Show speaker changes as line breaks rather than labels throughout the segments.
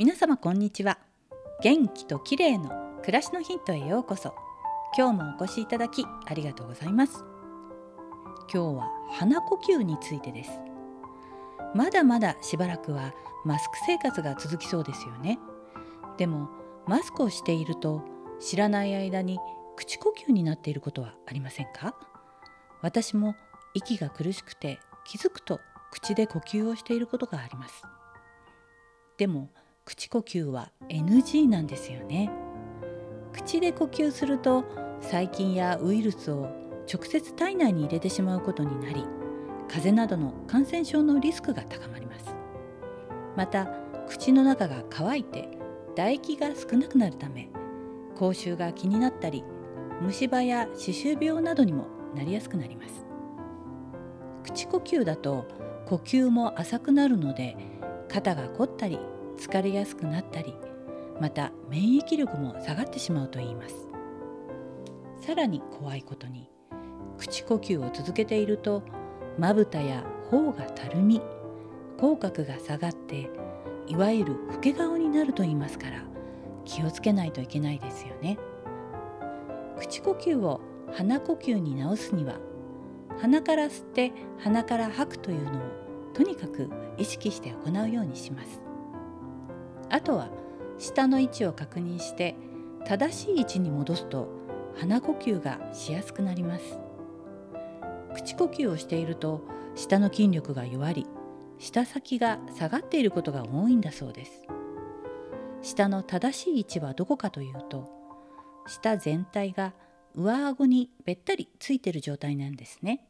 皆様こんにちは。元気と綺麗の暮らしのヒントへようこそ。今日もお越しいただきありがとうございます。今日は鼻呼吸についてです。まだまだしばらくはマスク生活が続きそうですよね。でもマスクをしていると知らない間に口呼吸になっていることはありませんか？私も息が苦しくて気づくと口で呼吸をしていることがあります。でも口呼吸は NG なんですよね。口で呼吸すると細菌やウイルスを直接体内に入れてしまうことになり風邪などの感染症のリスクが高まります。また口の中が乾いて唾液が少なくなるため口臭が気になったり虫歯や歯周病などにもなりやすくなります。口呼吸だと呼吸も浅くなるので肩が凝ったり疲れやすくなったりまた免疫力も下がってしまうといいます。さらに怖いことに口呼吸を続けているとまぶたや頬がたるみ口角が下がっていわゆる老け顔になると言いますから気をつけないといけないですよね。口呼吸を鼻呼吸に直すには鼻から吸って鼻から吐くというのをとにかく意識して行うようにします。あとは下の位置を確認して正しい位置に戻すと鼻呼吸がしやすくなります。口呼吸をしていると下の筋力が弱り舌先が下がっていることが多いんだそうです。舌の正しい位置はどこかというと舌全体が上顎にべったりついている状態なんですね。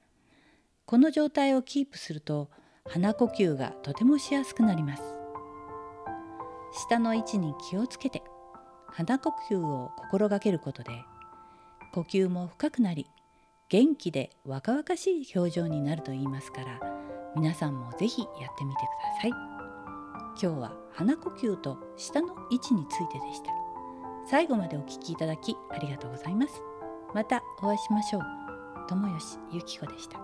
この状態をキープすると鼻呼吸がとてもしやすくなります。下の位置に気をつけて鼻呼吸を心がけることで呼吸も深くなり元気で若々しい表情になると言いますから皆さんもぜひやってみてください。今日は鼻呼吸と下の位置についてでした。最後までお聞きいただきありがとうございます。またお会いしましょう。友吉ゆき子でした。